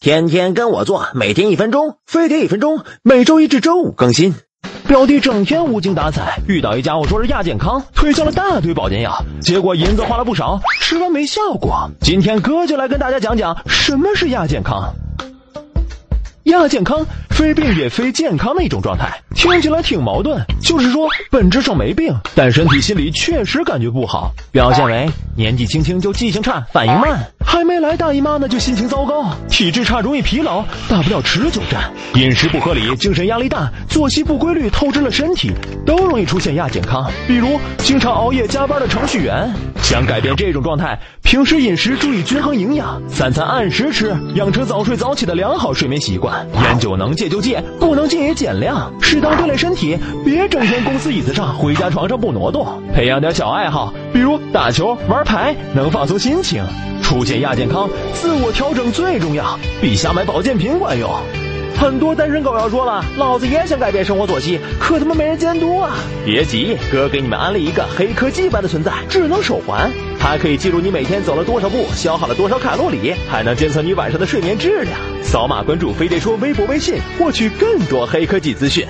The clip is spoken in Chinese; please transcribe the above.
天天跟我做，每天一分钟，飞碟一分钟，每周一至周五更新。表弟整天无精打采，遇到一家伙说是亚健康，推销了大堆保健药，结果银子花了不少，吃完没效果。今天哥就来跟大家讲讲什么是亚健康。亚健康，非病也非健康的一种状态，听起来挺矛盾。就是说，本质上没病，但身体心里确实感觉不好，表现为年纪轻轻就记性差、反应慢，还没来大姨妈呢就心情糟糕，体质差、容易疲劳，大不了持久战，饮食不合理、精神压力大、作息不规律，透支了身体，都容易出现亚健康。比如，经常熬夜加班的程序员，想改变这种状态，平时饮食注意均衡营养，三餐按时吃，养成早睡早起的良好睡眠习惯。烟酒能戒就戒，不能戒也减量，适当锻炼身体，别整天公司椅子上，回家床上不挪动。培养点小爱好，比如打球、玩牌，能放松心情。出现亚健康，自我调整最重要，比瞎买保健品管用。很多单身狗要说了，老子也想改变生活作息，可他妈没人监督啊！别急，哥给你们安利一个黑科技般的存在——智能手环，它可以记录你每天走了多少步，消耗了多少卡路里，还能监测你晚上的睡眠质量。扫码关注“飞碟说”微博、微信，获取更多黑科技资讯。